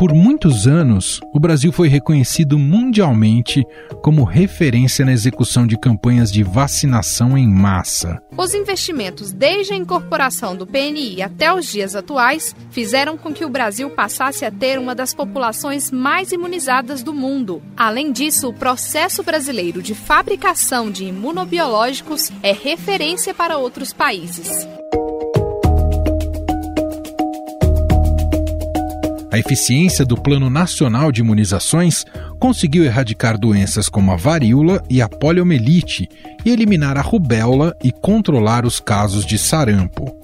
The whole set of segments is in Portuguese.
Por muitos anos, o Brasil foi reconhecido mundialmente como referência na execução de campanhas de vacinação em massa. Os investimentos desde a incorporação do PNI até os dias atuais fizeram com que o Brasil passasse a ter uma das populações mais imunizadas do mundo. Além disso, o processo brasileiro de fabricação de imunobiológicos é referência para outros países. A eficiência do Plano Nacional de Imunizações conseguiu erradicar doenças como a varíola e a poliomielite e eliminar a rubéola e controlar os casos de sarampo.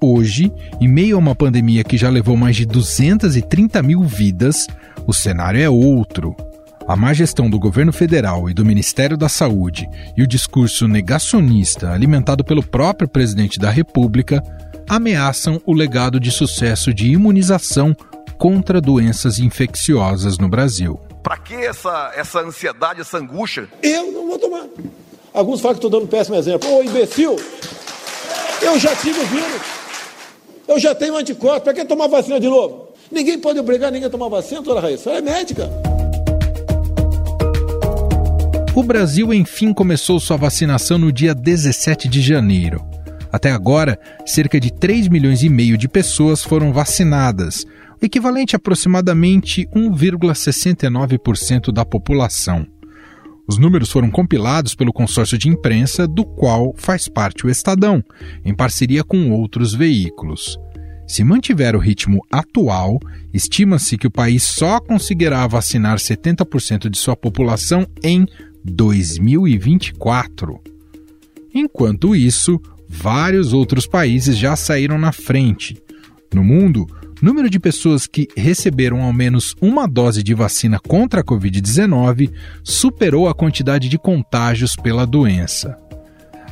Hoje, em meio a uma pandemia que já levou mais de 230 mil vidas, o cenário é outro. A má gestão do governo federal e do Ministério da Saúde e o discurso negacionista alimentado pelo próprio presidente da República ameaçam o legado de sucesso de imunização contra doenças infecciosas no Brasil. Para que essa, essa ansiedade, essa angústia? Eu não vou tomar. Alguns falam que estou dando um péssimo exemplo. Ô, imbecil! Eu já tive o vírus. Eu já tenho anticorpos. Para que tomar vacina de novo? Ninguém pode obrigar ninguém a tomar vacina, doutora Raíssa. Ela é médica. O Brasil, enfim, começou sua vacinação no dia 17 de janeiro. Até agora, cerca de 3 milhões e meio de pessoas foram vacinadas, equivalente a aproximadamente 1,69% da população. Os números foram compilados pelo consórcio de imprensa, do qual faz parte o Estadão, em parceria com outros veículos. Se mantiver o ritmo atual, estima-se que o país só conseguirá vacinar 70% de sua população em 2024. Enquanto isso, vários outros países já saíram na frente. No mundo, número de pessoas que receberam ao menos uma dose de vacina contra a Covid-19 superou a quantidade de contágios pela doença.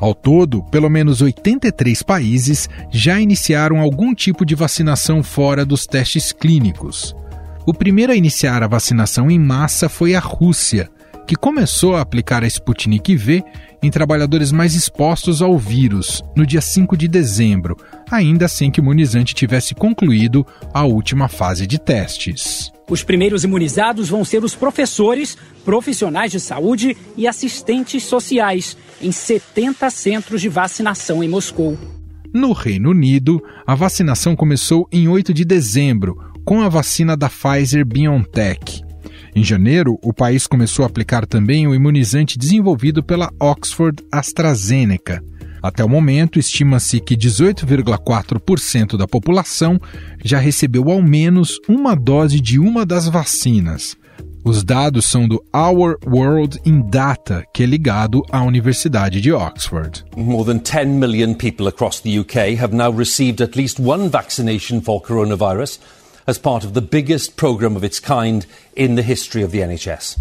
Ao todo, pelo menos 83 países já iniciaram algum tipo de vacinação fora dos testes clínicos. O primeiro a iniciar a vacinação em massa foi a Rússia, que começou a aplicar a Sputnik V em trabalhadores mais expostos ao vírus no dia 5 de dezembro, ainda sem que o imunizante tivesse concluído a última fase de testes. Os primeiros imunizados vão ser os professores, profissionais de saúde e assistentes sociais em 70 centros de vacinação em Moscou. No Reino Unido, a vacinação começou em 8 de dezembro, com a vacina da Pfizer BioNTech. Em janeiro, o país começou a aplicar também o imunizante desenvolvido pela Oxford AstraZeneca. Até o momento, estima-se que 18,4% da população já recebeu ao menos uma dose de uma das vacinas. Os dados são do Our World in Data, que é ligado à Universidade de Oxford. More than 10 million people across the UK have now received at least one vaccination for coronavirus as part of the biggest programme of its kind in the history of the NHS.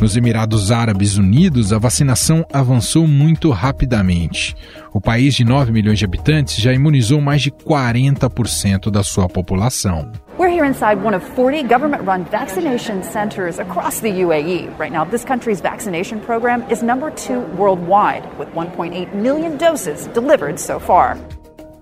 Nos Emirados Árabes Unidos, a vacinação avançou muito rapidamente. O país de 9 milhões de habitantes já imunizou mais de 40% da sua população. We're here inside one of 40 government run vaccination centers across the UAE. Right now, this country's vaccination program is number two worldwide, with 1.8 million doses delivered so far.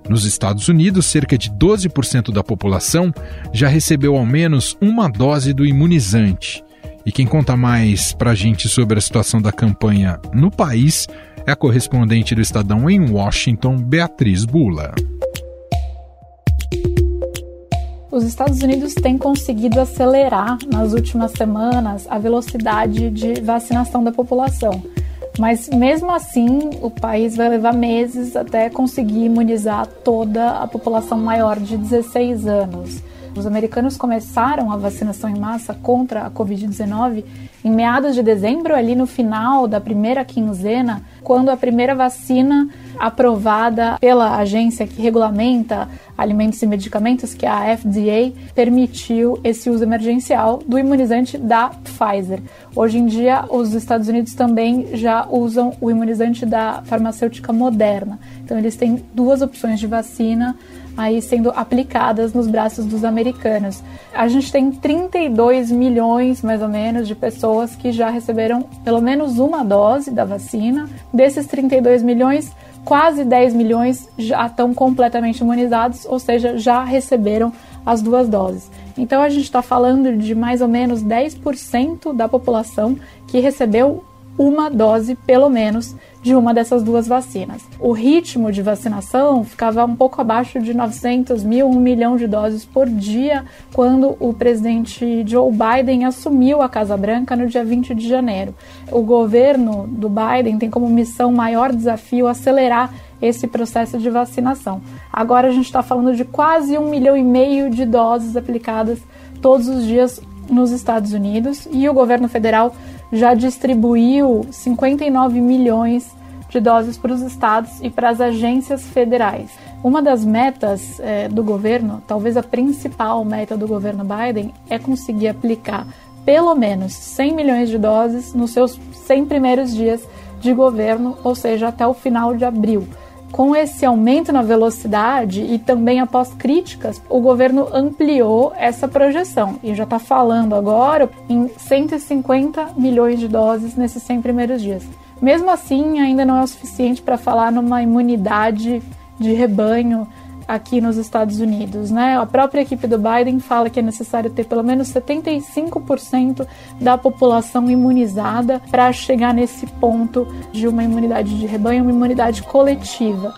Nos Estados Unidos, cerca de 12% da população já recebeu ao menos uma dose do imunizante. E quem conta mais para a gente sobre a situação da campanha no país é a correspondente do Estadão em Washington, Beatriz Bula. Os Estados Unidos têm conseguido acelerar nas últimas semanas a velocidade de vacinação da população. Mas mesmo assim, o país vai levar meses até conseguir imunizar toda a população maior de 16 anos. Os americanos começaram a vacinação em massa contra a Covid-19 em meados de dezembro, ali no final da primeira quinzena, quando a primeira vacina aprovada pela agência que regulamenta alimentos e medicamentos, que é a FDA, permitiu esse uso emergencial do imunizante da Pfizer. Hoje em dia, os Estados Unidos também já usam o imunizante da farmacêutica Moderna. Então, eles têm duas opções de vacina aí sendo aplicadas nos braços dos americanos. A gente tem 32 milhões, mais ou menos, de pessoas que já receberam pelo menos uma dose da vacina. Desses 32 milhões, quase 10 milhões já estão completamente imunizados, ou seja, já receberam as duas doses. Então a gente está falando de mais ou menos 10% da população que recebeu uma dose, pelo menos, de uma dessas duas vacinas. O ritmo de vacinação ficava um pouco abaixo de 900 mil, 1 milhão de doses por dia, quando o presidente Joe Biden assumiu a Casa Branca no dia 20 de janeiro. O governo do Biden tem como missão maior desafio acelerar esse processo de vacinação. Agora a gente está falando de quase um milhão e meio de doses aplicadas todos os dias nos Estados Unidos e o governo federal já distribuiu 59 milhões de doses para os estados e para as agências federais. Uma das metas é, do governo, talvez a principal meta do governo Biden, é conseguir aplicar pelo menos 100 milhões de doses nos seus 100 primeiros dias de governo, ou seja, até o final de abril. Com esse aumento na velocidade e também após críticas, o governo ampliou essa projeção e já está falando agora em 150 milhões de doses nesses 100 primeiros dias. Mesmo assim, ainda não é o suficiente para falar numa imunidade de rebanho aqui nos Estados Unidos. Né? A própria equipe do Biden fala que é necessário ter pelo menos 75% da população imunizada para chegar nesse ponto de uma imunidade de rebanho, uma imunidade coletiva.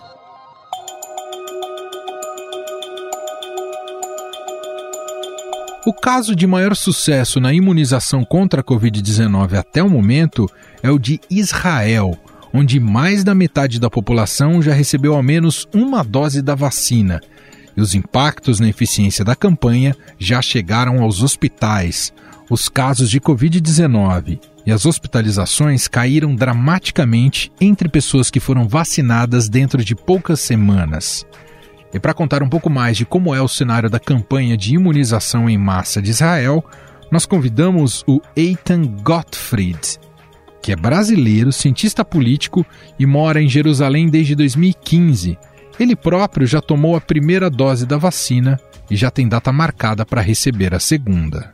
O caso de maior sucesso na imunização contra a Covid-19 até o momento é o de Israel, onde mais da metade da população já recebeu ao menos uma dose da vacina. E os impactos na eficiência da campanha já chegaram aos hospitais. Os casos de Covid-19 e as hospitalizações caíram dramaticamente entre pessoas que foram vacinadas dentro de poucas semanas. E para contar um pouco mais de como é o cenário da campanha de imunização em massa de Israel, nós convidamos o Eitan Gottfried, que é brasileiro, cientista político e mora em Jerusalém desde 2015. Ele próprio já tomou a primeira dose da vacina e já tem data marcada para receber a segunda.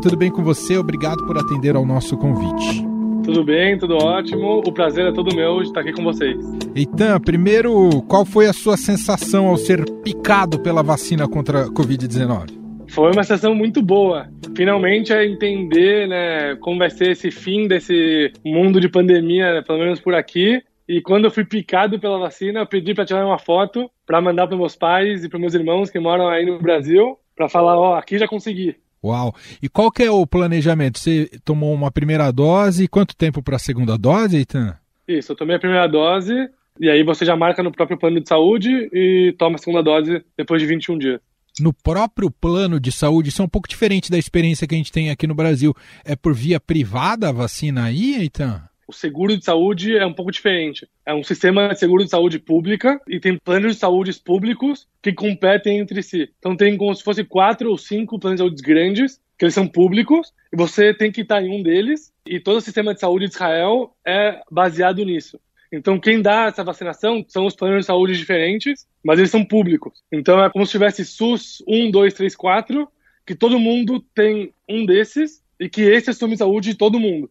Tudo bem com você? Obrigado por atender ao nosso convite. Tudo bem, tudo ótimo. O prazer é todo meu de estar aqui com vocês. Eitan, primeiro, qual foi a sua sensação ao ser picado pela vacina contra a Covid-19? Foi uma sensação muito boa. Finalmente é entender né, como vai ser esse fim desse mundo de pandemia, né, pelo menos por aqui. E quando eu fui picado pela vacina, eu pedi para tirar uma foto para mandar para meus pais e para meus irmãos que moram aí no Brasil, para falar, ó, oh, aqui já consegui. Uau! E qual que é o planejamento? Você tomou uma primeira dose e quanto tempo para a segunda dose, Eitan? Isso, eu tomei a primeira dose e aí você já marca no próprio plano de saúde e toma a segunda dose depois de 21 dias. No próprio plano de saúde, isso é um pouco diferente da experiência que a gente tem aqui no Brasil. É por via privada a vacina aí, Eitan? O seguro de saúde é um pouco diferente. É um sistema de seguro de saúde pública e tem planos de saúde públicos que competem entre si. Então tem como se fosse quatro ou cinco planos de saúde grandes, que eles são públicos, e você tem que estar em um deles, e todo o sistema de saúde de Israel é baseado nisso. Então, quem dá essa vacinação são os planos de saúde diferentes, mas eles são públicos. Então, é como se tivesse SUS 1, 2, 3, 4, que todo mundo tem um desses, e que esse é de saúde de todo mundo.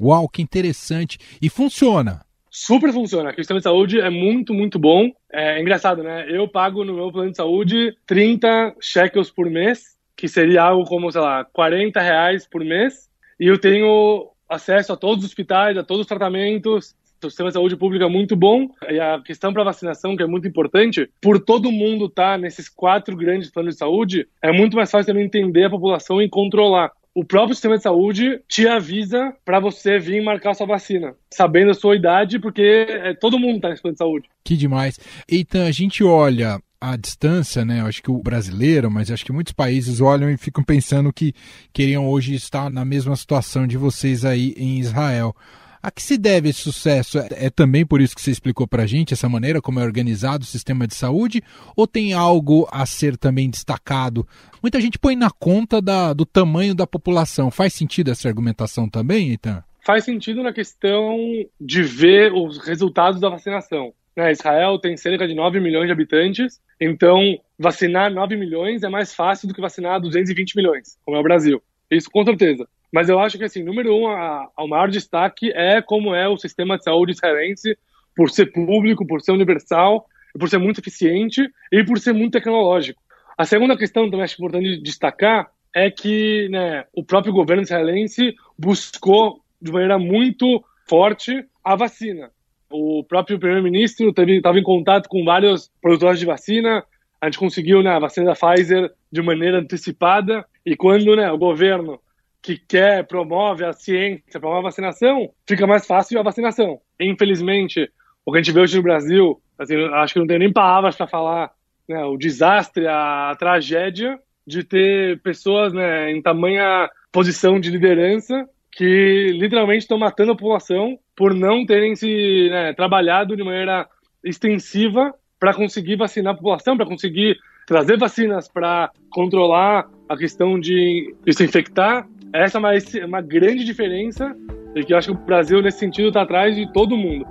Uau, que interessante. E funciona? Super funciona. O sistema de saúde é muito, muito bom. É engraçado, né? Eu pago no meu plano de saúde 30 shekels por mês, que seria algo como, sei lá, 40 reais por mês. E eu tenho acesso a todos os hospitais, a todos os tratamentos. O sistema de saúde público é muito bom. E a questão para vacinação, que é muito importante, por todo mundo estar tá nesses quatro grandes planos de saúde, é muito mais fácil eu entender a população e controlar o próprio sistema de saúde te avisa para você vir marcar sua vacina, sabendo a sua idade, porque é, todo mundo está nesse plano de saúde. Que demais. Então, a gente olha a distância, né? Acho que o brasileiro, mas acho que muitos países olham e ficam pensando que queriam hoje estar na mesma situação de vocês aí em Israel. A que se deve esse sucesso? É, é também por isso que você explicou para a gente, essa maneira como é organizado o sistema de saúde? Ou tem algo a ser também destacado? Muita gente põe na conta da, do tamanho da população. Faz sentido essa argumentação também, então? Faz sentido na questão de ver os resultados da vacinação. Né? Israel tem cerca de 9 milhões de habitantes, então vacinar 9 milhões é mais fácil do que vacinar 220 milhões, como é o Brasil. Isso com certeza. Mas eu acho que, assim, número um, a, a, maior destaque é como é o sistema de saúde israelense, por ser público, por ser universal, por ser muito eficiente e por ser muito tecnológico. A segunda questão também acho importante destacar é que né, o próprio governo israelense buscou de maneira muito forte a vacina. O próprio primeiro-ministro estava em contato com vários produtores de vacina. A gente conseguiu né, a vacina da Pfizer de maneira antecipada. E quando né, o governo que quer, promove a ciência, promove a vacinação, fica mais fácil a vacinação. Infelizmente, o que a gente vê hoje no Brasil, assim, acho que não tenho nem palavras para falar né, o desastre, a, a, tragédia de ter pessoas né, em tamanha posição de liderança que literalmente estão matando a população por não terem se né, trabalhado de maneira extensiva para conseguir vacinar a população, para conseguir trazer vacinas para controlar a questão de, de se infectar. Essa é uma, uma grande diferença e que eu acho que o Brasil, nesse sentido, está atrás de todo mundo.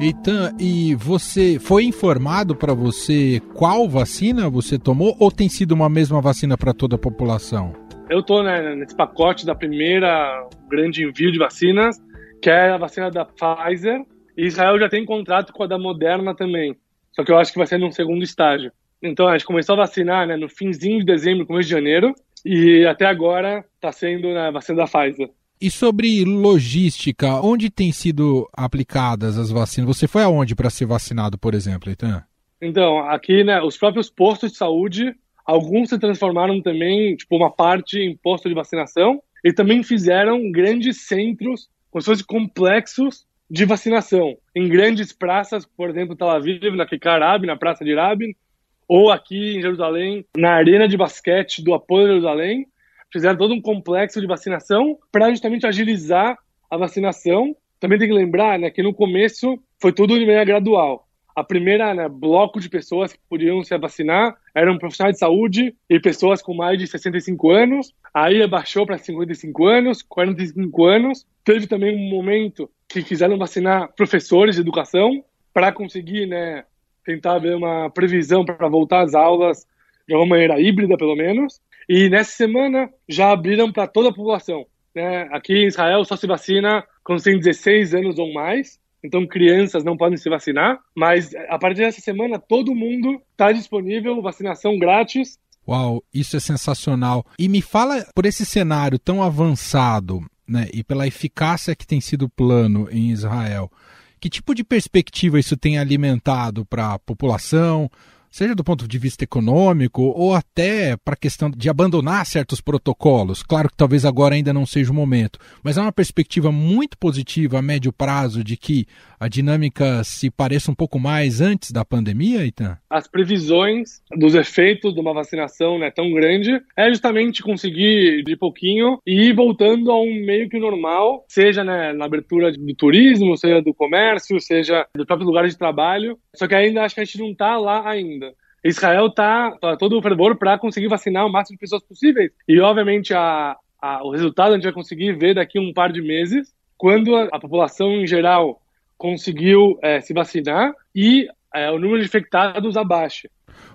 Eitan, e você foi informado para você qual vacina você tomou ou tem sido uma mesma vacina para toda a população? Eu estou né, nesse pacote da primeira grande envio de vacinas, que é a vacina da Pfizer, e Israel já tem contrato com a da Moderna também. Só que eu acho que vai ser num segundo estágio. Então a gente começou a vacinar né, no finzinho de dezembro, começo de janeiro, e até agora está sendo né, a vacina da Pfizer. E sobre logística, onde têm sido aplicadas as vacinas? Você foi aonde para ser vacinado, por exemplo, Eitan? Então, aqui, né, os próprios postos de saúde, alguns se transformaram também, tipo, uma parte em posto de vacinação, e também fizeram grandes centros, como se fossem complexos de vacinação, em grandes praças, por exemplo, Tel Aviv, na Kikar Rabin, na Praça de Rabin, ou aqui em Jerusalém, na Arena de Basquete do Apolo Jerusalém, fizeram todo um complexo de vacinação para justamente agilizar a vacinação. Também tem que lembrar né, que no começo foi tudo de maneira gradual. A primeira né, bloco de pessoas que podiam se vacinar eram profissionais de saúde e pessoas com mais de 65 anos. Aí abaixou para 55 anos, 45 anos. Teve também um momento que quiseram vacinar professores de educação para conseguir né, tentar ver uma previsão para voltar às aulas de uma maneira híbrida, pelo menos. E nessa semana já abriram para toda a população. Né? Aqui em Israel só se vacina quando tem 16 anos ou mais. Então crianças não podem se vacinar. Mas a partir dessa semana todo mundo está disponível, vacinação grátis. Uau, isso é sensacional. E me fala por esse cenário tão avançado, né, e pela eficácia que tem sido o plano em Israel. Que tipo de perspectiva isso tem alimentado para a população, seja do ponto de vista econômico ou até para a questão de abandonar certos protocolos. Claro que talvez agora ainda não seja o momento, mas é uma perspectiva muito positiva a médio prazo de que a dinâmica se pareça um pouco mais antes da pandemia, Itan? As previsões dos efeitos de uma vacinação né, tão grande é justamente conseguir de pouquinho e ir voltando a um meio que normal, seja né, na abertura do turismo, seja do comércio, seja do próprio lugar de trabalho. Só que ainda acho que a gente não está lá ainda. Israel está tá todo o fervor para conseguir vacinar o máximo de pessoas possíveis. E, obviamente, a, a, o resultado a gente vai conseguir ver daqui a um par de meses, quando a, a população em geral conseguiu é, se vacinar e é, o número de infectados abaixa.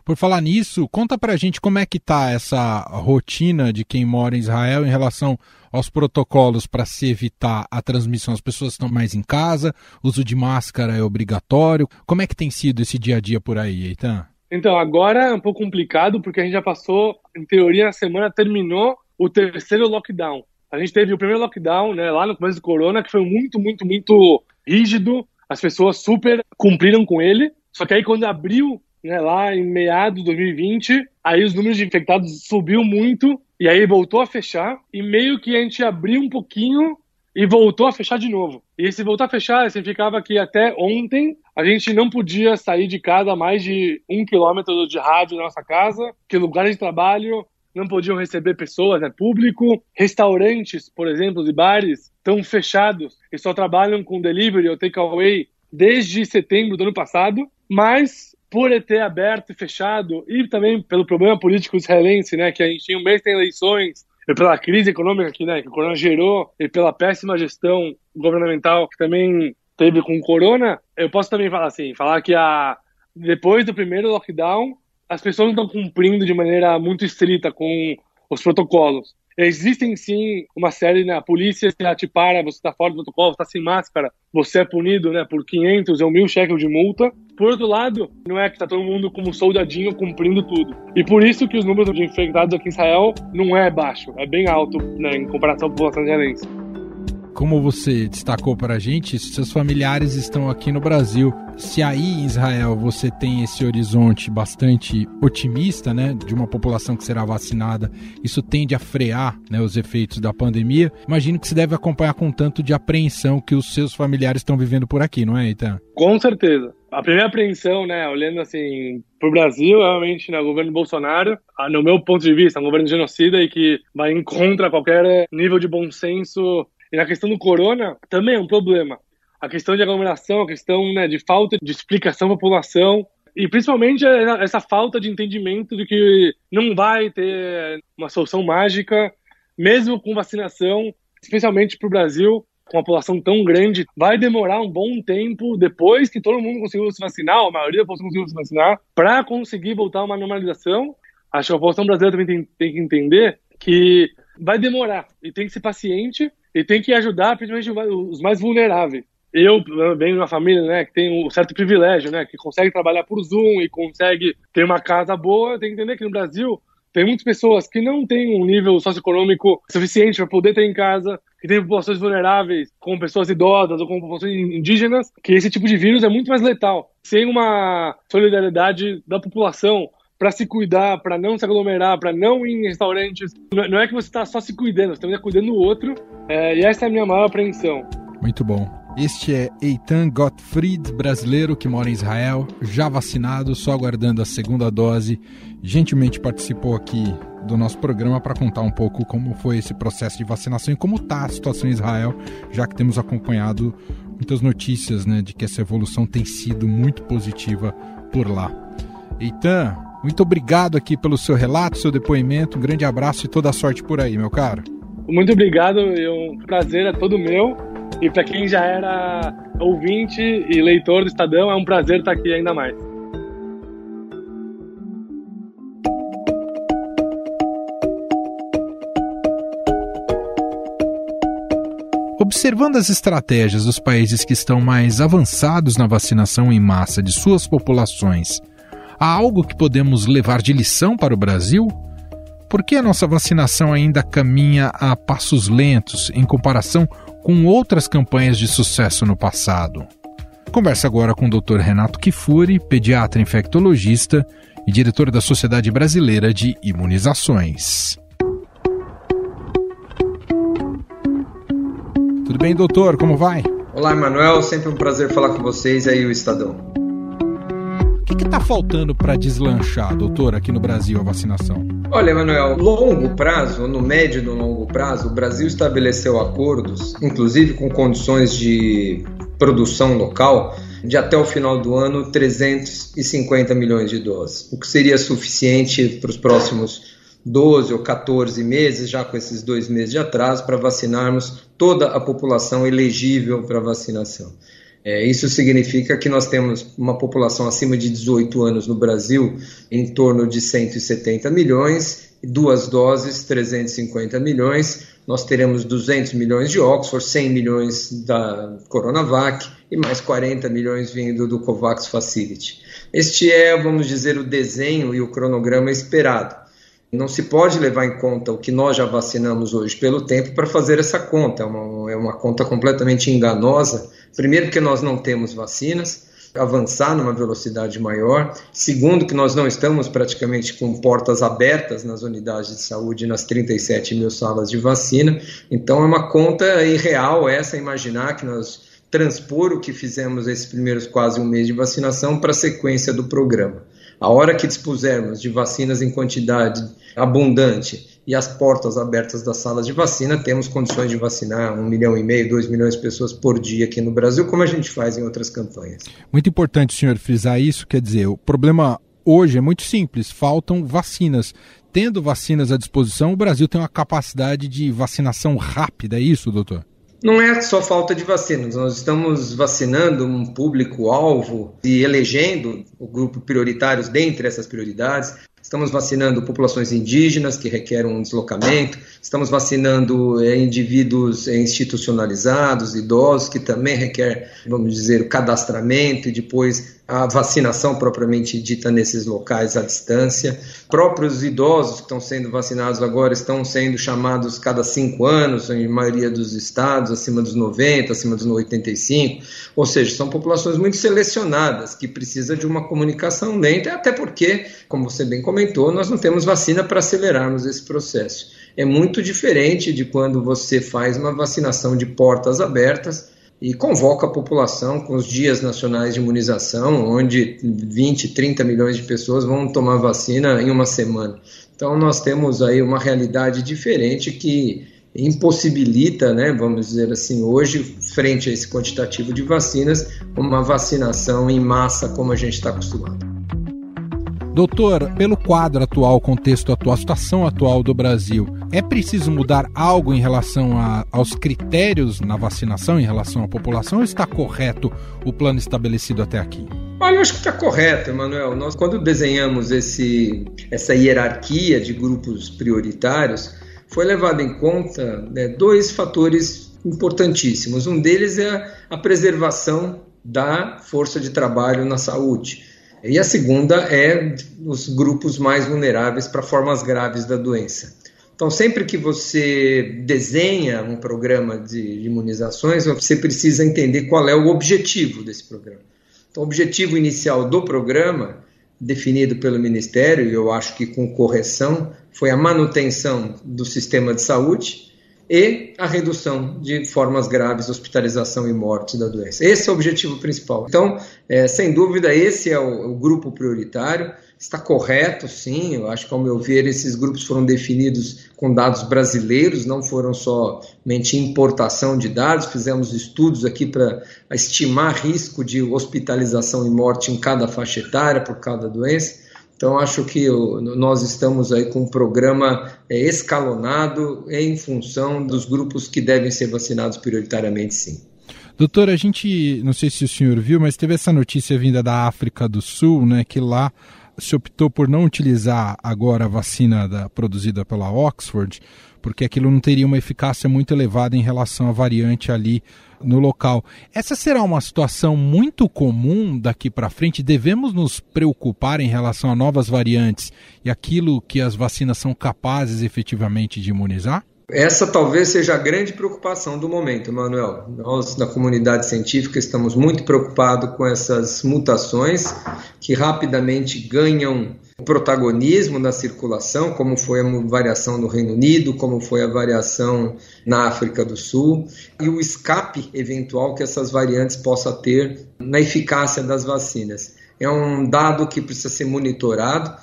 Por falar nisso, conta pra gente como é que tá essa rotina de quem mora em Israel em relação aos protocolos para se evitar a transmissão. As pessoas estão mais em casa, uso de máscara é obrigatório. Como é que tem sido esse dia a dia por aí, Eitan? Então, agora é um pouco complicado porque a gente já passou, em teoria, na semana terminou o terceiro lockdown. A gente teve o primeiro lockdown, né, lá no começo do corona, que foi muito, muito, muito rígido. As pessoas super cumpriram com ele. Só que aí quando abriu, né, lá em meados de 2020, aí os números de infectados subiu muito e aí voltou a fechar e meio que a gente abriu um pouquinho e voltou a fechar de novo. E se voltar a fechar, significava que até ontem a gente não podia sair de casa mais de um quilômetro de rádio da nossa casa, que lugares de trabalho não podiam receber pessoas, né, público. Restaurantes, por exemplo, e bares estão fechados e só trabalham com delivery ou takeaway desde setembro do ano passado. Mas por ter aberto e fechado e também pelo problema político israelense, né, que a gente tinha um mês tem eleições, e pela crise econômica que, né, que o corona gerou e pela péssima gestão governamental que também teve com o corona, eu posso também falar assim, falar que a depois do primeiro lockdown, as pessoas não estão cumprindo de maneira muito estrita com os protocolos. Existem sim uma série, né? A polícia ela te para, você está fora do protocolo, está sem máscara, você é punido, né? Por 500 ou 1.000 shekels de multa. Por outro lado, não é que está todo mundo como soldadinho cumprindo tudo. E por isso que os números de infectados aqui em Israel não é baixo, é bem alto, né? Em comparação com a população israelense como você destacou para a gente, seus familiares estão aqui no Brasil. Se aí em Israel você tem esse horizonte bastante otimista, né, de uma população que será vacinada, isso tende a frear né, os efeitos da pandemia. Imagino que se deve acompanhar com tanto de apreensão que os seus familiares estão vivendo por aqui, não é, Itan? Com certeza. A primeira apreensão, né, olhando assim para o Brasil, realmente, no né, governo Bolsonaro, ah, no meu ponto de vista, é um governo genocida e que vai em contra qualquer nível de bom senso e na questão do corona, também é um problema. A questão de aglomeração, a questão né, de falta de explicação à população, e principalmente essa falta de entendimento de que não vai ter uma solução mágica, mesmo com vacinação, especialmente para o Brasil, com uma população tão grande, vai demorar um bom tempo depois que todo mundo conseguiu se vacinar, a maioria da população conseguiu se vacinar, para conseguir voltar a uma normalização. Acho que a população brasileira também tem, tem que entender que vai demorar e tem que ser paciente e tem que ajudar principalmente os mais vulneráveis. Eu venho de uma família né, que tem um certo privilégio, né, que consegue trabalhar por Zoom e consegue ter uma casa boa. Tem que entender que no Brasil tem muitas pessoas que não têm um nível socioeconômico suficiente para poder ter em casa, que tem populações vulneráveis, como pessoas idosas ou como populações indígenas, que esse tipo de vírus é muito mais letal. Sem uma solidariedade da população para se cuidar, para não se aglomerar, para não ir em restaurantes. Não é que você está só se cuidando, você também está cuidando do outro. É, e essa é a minha maior apreensão. Muito bom. Este é Eitan Gottfried, brasileiro que mora em Israel, já vacinado, só aguardando a segunda dose. Gentilmente participou aqui do nosso programa para contar um pouco como foi esse processo de vacinação e como está a situação em Israel, já que temos acompanhado muitas notícias né, de que essa evolução tem sido muito positiva por lá. Eitan, muito obrigado aqui pelo seu relato, seu depoimento. Um grande abraço e toda a sorte por aí, meu caro. Muito obrigado, o prazer é todo meu. E para quem já era ouvinte e leitor do Estadão, é um prazer estar aqui ainda mais. Observando as estratégias dos países que estão mais avançados na vacinação em massa de suas populações, Há algo que podemos levar de lição para o Brasil? Por que a nossa vacinação ainda caminha a passos lentos em comparação com outras campanhas de sucesso no passado? Conversa agora com o Dr. Renato Kifuri, pediatra infectologista e diretor da Sociedade Brasileira de Imunizações. Tudo bem, doutor? Como vai? Olá, Emanuel. Sempre um prazer falar com vocês aí, o Estadão. Que está faltando para deslanchar, doutor, aqui no Brasil a vacinação? Olha, Emanuel, longo prazo, no médio e no longo prazo, o Brasil estabeleceu acordos, inclusive com condições de produção local, de até o final do ano 350 milhões de doses, o que seria suficiente para os próximos 12 ou 14 meses, já com esses dois meses de atraso, para vacinarmos toda a população elegível para vacinação. É, isso significa que nós temos uma população acima de 18 anos no Brasil em torno de 170 milhões, duas doses, 350 milhões. Nós teremos 200 milhões de Oxford, 100 milhões da Coronavac e mais 40 milhões vindo do COVAX Facility. Este é, vamos dizer, o desenho e o cronograma esperado. Não se pode levar em conta o que nós já vacinamos hoje pelo tempo para fazer essa conta. É uma, é uma conta completamente enganosa Primeiro, que nós não temos vacinas, avançar numa velocidade maior. Segundo, que nós não estamos praticamente com portas abertas nas unidades de saúde, nas 37 mil salas de vacina. Então, é uma conta irreal essa, imaginar que nós transpor o que fizemos esses primeiros quase um mês de vacinação para a sequência do programa. A hora que dispusermos de vacinas em quantidade abundante e as portas abertas das salas de vacina, temos condições de vacinar um milhão e meio, dois milhões de pessoas por dia aqui no Brasil, como a gente faz em outras campanhas. Muito importante senhor frisar isso, quer dizer, o problema hoje é muito simples, faltam vacinas. Tendo vacinas à disposição, o Brasil tem uma capacidade de vacinação rápida, é isso, doutor? Não é só falta de vacinas, nós estamos vacinando um público-alvo e elegendo o grupo prioritários dentre essas prioridades. Estamos vacinando populações indígenas que requerem um deslocamento, estamos vacinando é, indivíduos é, institucionalizados, idosos que também requer, vamos dizer, o cadastramento e depois a vacinação propriamente dita nesses locais à distância. Próprios idosos que estão sendo vacinados agora estão sendo chamados cada cinco anos, em maioria dos estados, acima dos 90, acima dos 85, ou seja, são populações muito selecionadas que precisam de uma comunicação lenta, até porque, como você bem comentou, nós não temos vacina para acelerarmos esse processo. É muito diferente de quando você faz uma vacinação de portas abertas e convoca a população com os dias nacionais de imunização, onde 20, 30 milhões de pessoas vão tomar vacina em uma semana. Então nós temos aí uma realidade diferente que impossibilita, né, vamos dizer assim, hoje, frente a esse quantitativo de vacinas, uma vacinação em massa como a gente está acostumado. Doutor, pelo quadro atual, contexto atual, situação atual do Brasil, é preciso mudar algo em relação a, aos critérios na vacinação, em relação à população, ou está correto o plano estabelecido até aqui? Olha, eu acho que está correto, Emanuel. Nós, quando desenhamos esse, essa hierarquia de grupos prioritários, foi levado em conta né, dois fatores importantíssimos. Um deles é a, preservação da força de trabalho na saúde. E a segunda é os grupos mais vulneráveis para formas graves da doença. Então, sempre que você desenha um programa de imunizações, você precisa entender qual é o objetivo desse programa. Então, o objetivo inicial do programa, definido pelo Ministério, e eu acho que com correção, foi a manutenção do sistema de saúde e a redução de formas graves, hospitalização e morte da doença. Esse é o objetivo principal. Então, é, sem dúvida, esse é o, o, grupo prioritário. Está correto, sim. Eu acho que, ao meu ver, esses grupos foram definidos com dados brasileiros, não foram somente importação de dados. Fizemos estudos aqui para estimar risco de hospitalização e morte em cada faixa etária por cada doença. Então, acho que nós estamos aí com um programa é, escalonado em função dos grupos que devem ser vacinados prioritariamente, sim. Doutor, a gente, não sei se o senhor viu, mas teve essa notícia vinda da África do Sul, né, que lá se optou por não utilizar agora a vacina da, produzida pela Oxford, porque aquilo não teria uma eficácia muito elevada em relação à variante ali no local. Essa será uma situação muito comum daqui para frente? Devemos nos preocupar em relação a novas variantes e aquilo que as vacinas são capazes efetivamente de imunizar? Essa talvez seja a grande preocupação do momento, Manuel. Nós, da comunidade científica, estamos muito preocupados com essas mutações que rapidamente ganham protagonismo na circulação, como foi a variação no Reino Unido, como foi a variação na África do Sul, e o escape eventual que essas variantes possam ter na eficácia das vacinas. É um dado que precisa ser monitorado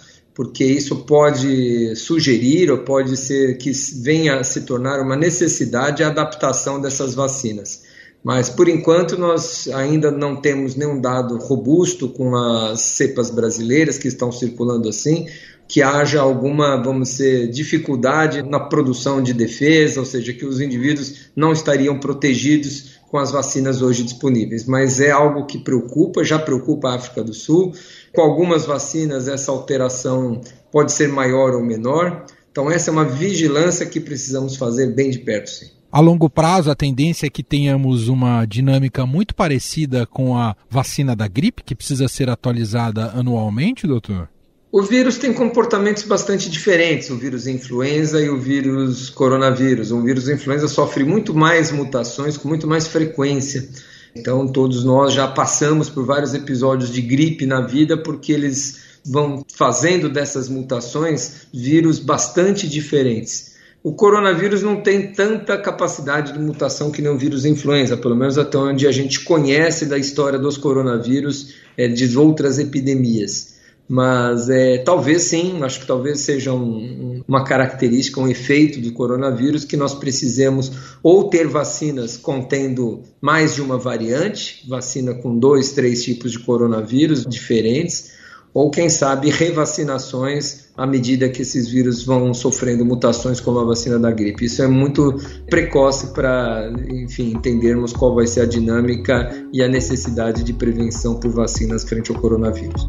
porque isso pode sugerir ou pode ser que venha a se tornar uma necessidade a adaptação dessas vacinas. Mas por enquanto nós ainda não temos nenhum dado robusto com as cepas brasileiras que estão circulando assim, que haja alguma, vamos dizer, dificuldade na produção de defesa, ou seja, que os indivíduos não estariam protegidos com as vacinas hoje disponíveis. Mas é algo que preocupa, já preocupa a África do Sul. Com algumas vacinas, essa alteração pode ser maior ou menor. Então, essa é uma vigilância que precisamos fazer bem de perto, sim. A longo prazo, a tendência é que tenhamos uma dinâmica muito parecida com a vacina da gripe, que precisa ser atualizada anualmente, doutor? O vírus tem comportamentos bastante diferentes, o vírus influenza e o vírus coronavírus. O vírus influenza sofre muito mais mutações, com muito mais frequência. Então, todos nós já passamos por vários episódios de gripe na vida, porque eles vão fazendo dessas mutações vírus bastante diferentes. O coronavírus não tem tanta capacidade de mutação que nem o vírus influenza, pelo menos até onde a gente conhece da história dos coronavírus, é, de outras epidemias. Mas é, talvez sim, acho que talvez seja um, uma característica, um efeito do coronavírus que nós precisemos ou ter vacinas contendo mais de uma variante, vacina com dois, três tipos de coronavírus diferentes, ou quem sabe revacinações à medida que esses vírus vão sofrendo mutações como a vacina da gripe. Isso é muito precoce para, enfim, entendermos qual vai ser a dinâmica e a necessidade de prevenção por vacinas frente ao coronavírus.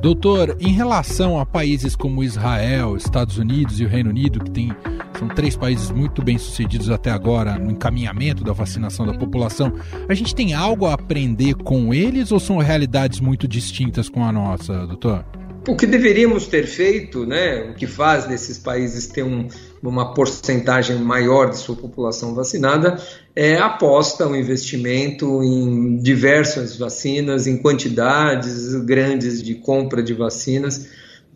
Doutor, em relação a países como Israel, Estados Unidos e o Reino Unido, que tem, são três países muito bem sucedidos até agora no encaminhamento da vacinação da população, a gente tem algo a aprender com eles ou são realidades muito distintas com a nossa, doutor? O que deveríamos ter feito, né, o que faz desses países ter um, uma porcentagem maior de sua população vacinada, é aposta, um investimento em diversas vacinas, em quantidades grandes de compra de vacinas.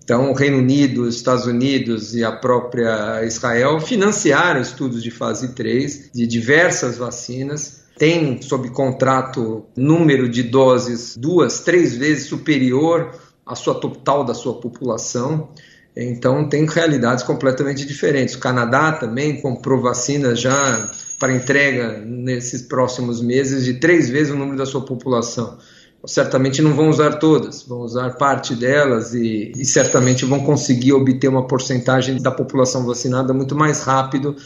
Então, o Reino Unido, os Estados Unidos e a própria Israel financiaram estudos de fase 3 de diversas vacinas tem sob contrato número de doses duas, três vezes superior a sua total da sua população. Então tem realidades completamente diferentes. O Canadá também comprou vacinas já para entrega nesses próximos meses de três vezes o número da sua população. Certamente não vão usar todas, vão usar parte delas e, e certamente vão conseguir obter uma porcentagem da população vacinada muito mais rápido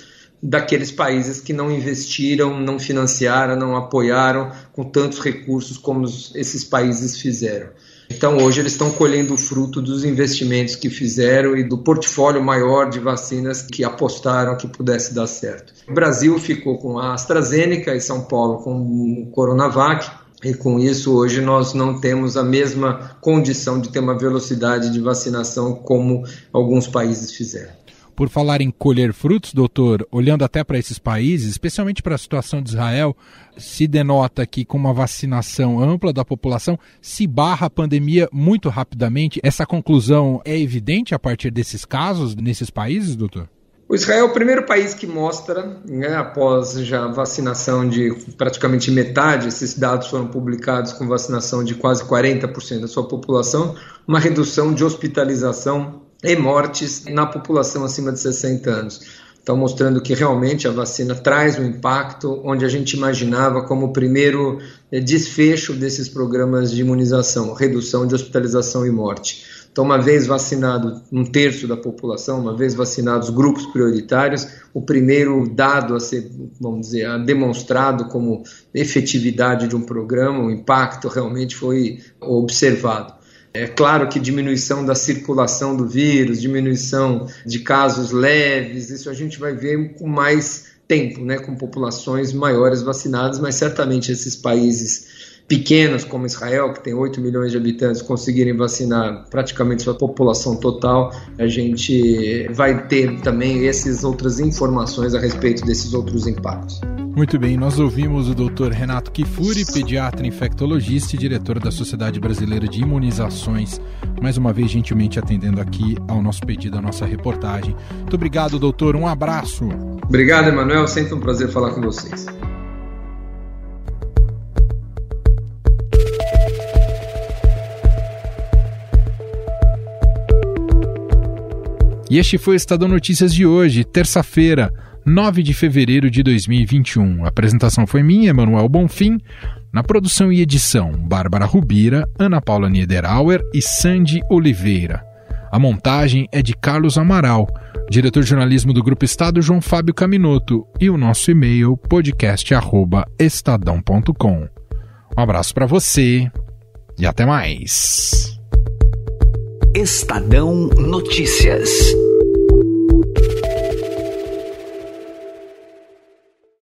daqueles países que não investiram, não financiaram, não apoiaram com tantos recursos como esses países fizeram. Então, hoje, eles estão colhendo o fruto dos investimentos que fizeram e do portfólio maior de vacinas que apostaram que pudesse dar certo. O Brasil ficou com a AstraZeneca e São Paulo com o Coronavac. E com isso, hoje nós não temos a mesma condição de ter uma velocidade de vacinação como alguns países fizeram. Por falar em colher frutos, doutor, olhando até para esses países, especialmente para a situação de Israel, se denota que com uma vacinação ampla da população se barra a pandemia muito rapidamente. Essa conclusão é evidente a partir desses casos nesses países, doutor? O Israel é o primeiro país que mostra, né, após já vacinação de praticamente metade, esses dados foram publicados com vacinação de quase 40% da sua população, uma redução de hospitalização e mortes na população acima de 60 anos. Então, mostrando que realmente a vacina traz um impacto onde a gente imaginava como o primeiro eh, desfecho desses programas de imunização, redução de hospitalização e morte. Então, uma vez vacinado um terço da população, uma vez vacinados grupos prioritários, o primeiro dado a ser, vamos dizer, demonstrado como efetividade de um programa, o impacto realmente foi observado. É claro que diminuição da circulação do vírus, diminuição de casos leves, isso a gente vai ver com mais tempo, né, com populações maiores vacinadas, mas certamente esses países pequenos como Israel, que tem 8 milhões de habitantes, conseguirem vacinar praticamente sua população total, a gente vai ter também essas outras informações a respeito desses outros impactos. Muito bem, nós ouvimos o Dr. Renato Kifuri, pediatra infectologista e diretor da Sociedade Brasileira de Imunizações, mais uma vez gentilmente atendendo aqui ao nosso pedido, à nossa reportagem. Muito obrigado, doutor. Um abraço. Obrigado, Emanuel. Sempre um prazer falar com vocês. E este foi o Estadão Notícias de hoje, terça-feira. 9 de fevereiro de 2021. A apresentação foi minha, Emanuel Bonfim. Na produção e edição, Bárbara Rubira, Ana Paula Niederauer e Sandy Oliveira. A montagem é de Carlos Amaral, diretor de jornalismo do Grupo Estado, João Fábio Caminoto, e o nosso e-mail podcast@estadão.com. Um abraço para você e até mais. Estadão Notícias.